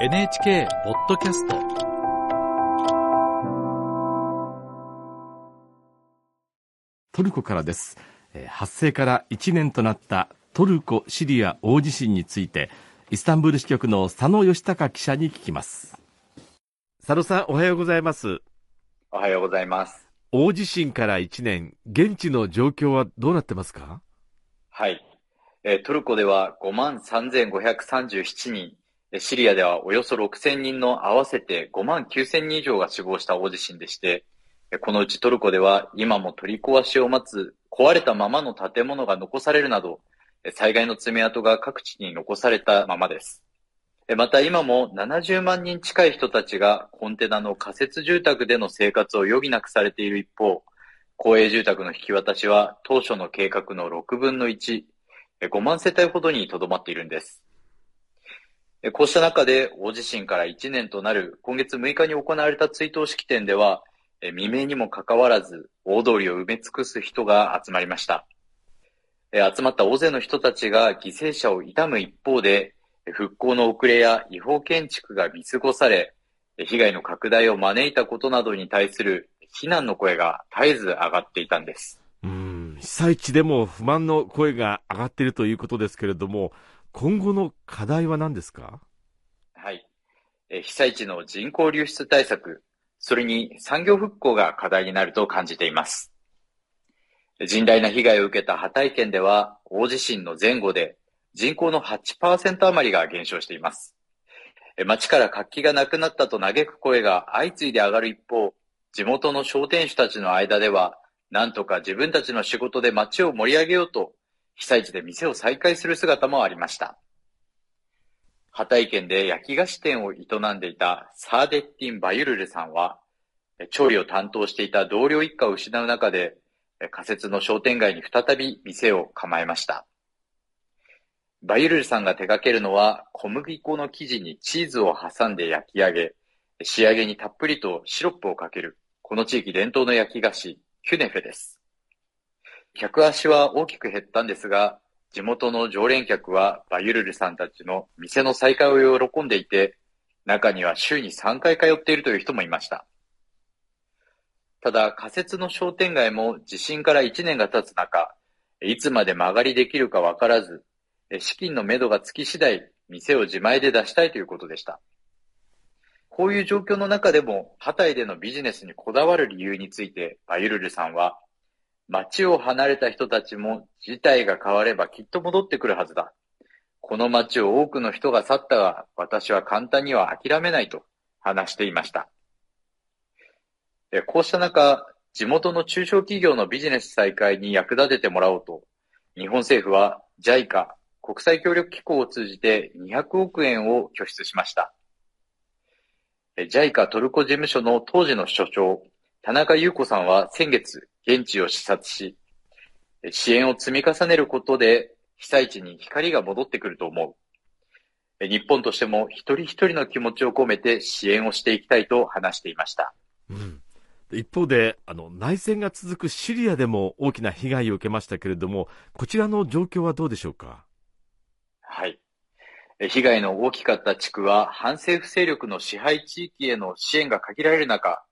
NHK ポッドキャスト。トルコからです。えー発生から1年となったトルコ・シリア大地震についてイスタンブール支局の佐野義孝記者に聞きます。佐野さんおはようございます。おはようございます。大地震から1年現地の状況はどうなってますか？はい。えートルコでは5万3537人、えーシリアではおよそ6000人の合わせて5万9000人以上が死亡した大地震でして、このうちトルコでは今も取り壊しを待つ壊れたままの建物が残されるなど、災害の爪痕が各地に残されたままです。また今も70万人近い人たちがコンテナの仮設住宅での生活を余儀なくされている一方、公営住宅の引き渡しは当初の計画の6分の1、5万世帯ほどにとどまっているんです。こうした中で大地震から1年となる今月6日に行われた追悼式典では、未明にもかかわらず大通りを埋め尽くす人が集まりました。集まった大勢の人たちが犠牲者を悼む一方で、復興の遅れや違法建築が見過ごされ、被害の拡大を招いたことなどに対する非難の声が絶えず上がっていたんです。うん被災地でも不満の声が上がっているということですけれども今後の課題は何ですか？はい。え被災地の人口流出対策、それに産業復興が課題になると感じています。甚大な被害を受けたハタイ県では、大地震の前後で人口の8%余りが減少しています。えー町から活気がなくなったと嘆く声が相次いで上がる一方、地元の商店主たちの間では、なんとか自分たちの仕事で町を盛り上げようと、被災地で店を再開する姿もありました。ハタイ県で焼き菓子店を営んでいたサーデッティン・バユルルさんは、調理を担当していた同僚一家を失う中で、仮設の商店街に再び店を構えました。バユルルさんが手掛けるのは、小麦粉の生地にチーズを挟んで焼き上げ、仕上げにたっぷりとシロップをかける、この地域伝統の焼き菓子、キュネフェです。客足は大きく減ったんですが、地元の常連客はバユルルさんたちの店の再開を喜んでいて、中には週に3回通っているという人もいました。ただ仮設の商店街も地震から1年が経つ中、いつまで間借りできるかわからず、資金のめどがつき次第、店を自前で出したいということでした。こういう状況の中でも、ハタイでのビジネスにこだわる理由について、バユルルさんは、街を離れた人たちも事態が変わればきっと戻ってくるはずだ。この街を多くの人が去ったが、私は簡単には諦めないと話していました。こうした中、地元の中小企業のビジネス再開に役立ててもらおうと、日本政府は JICA 国際協力機構を通じて200億円を拠出しました。JICA トルコ事務所の当時の所長、田中優子さんは先月、現地を視察し、支援を積み重ねることで被災地に光が戻ってくると思う。日本としても一人一人の気持ちを込めて支援をしていきたいと話していました。うん一方であの内戦が続くシリアでも大きな被害を受けましたけれどもこちらの状況はどうでしょうか？はい。え被害の大きかった地区は反政府勢力の支配地域への支援が限られる中、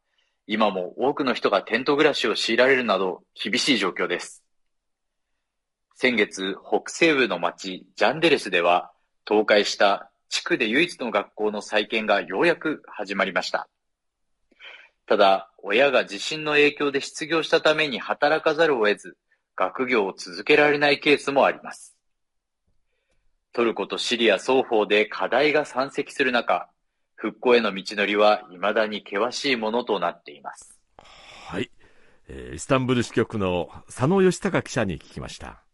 今も多くの人がテント暮らしを強いられるなど厳しい状況です。先月、北西部の町ジャンデレスでは倒壊した地区で唯一の学校の再建がようやく始まりました。ただ、親が地震の影響で失業したために働かざるを得ず、学業を続けられないケースもあります。トルコとシリア双方で課題が山積する中、復興への道のりは未だに険しいものとなっています。はい、えーイスタンブール支局の佐野義孝記者に聞きました